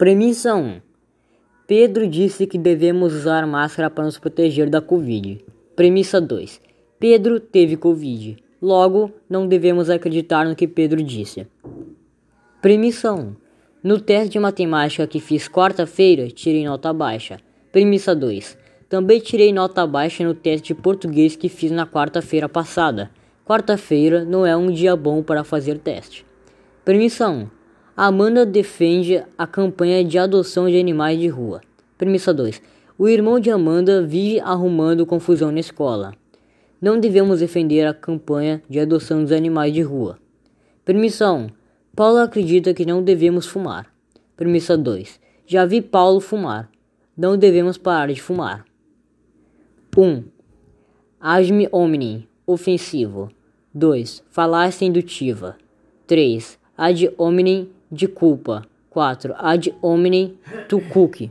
Premissa 1. Pedro disse que devemos usar máscara para nos proteger da Covid. Premissa 2. Pedro teve Covid. Logo, não devemos acreditar no que Pedro disse. Premissa 1. No teste de matemática que fiz quarta-feira, tirei nota baixa. Premissa 2. Também tirei nota baixa no teste de português que fiz na quarta-feira passada. Quarta-feira não é um dia bom para fazer teste. Premissa 1. Amanda defende a campanha de adoção de animais de rua. Premissa 2. O irmão de Amanda vive arrumando confusão na escola. Não devemos defender a campanha de adoção dos animais de rua. Premissa 1. Paulo acredita que não devemos fumar. Premissa 2. Já vi Paulo fumar. Não devemos parar de fumar. 1. Asme hominem, ofensivo. 2. Falácia indutiva. 3. Ad hominem de culpa. 4. Ad hominem tu cuque.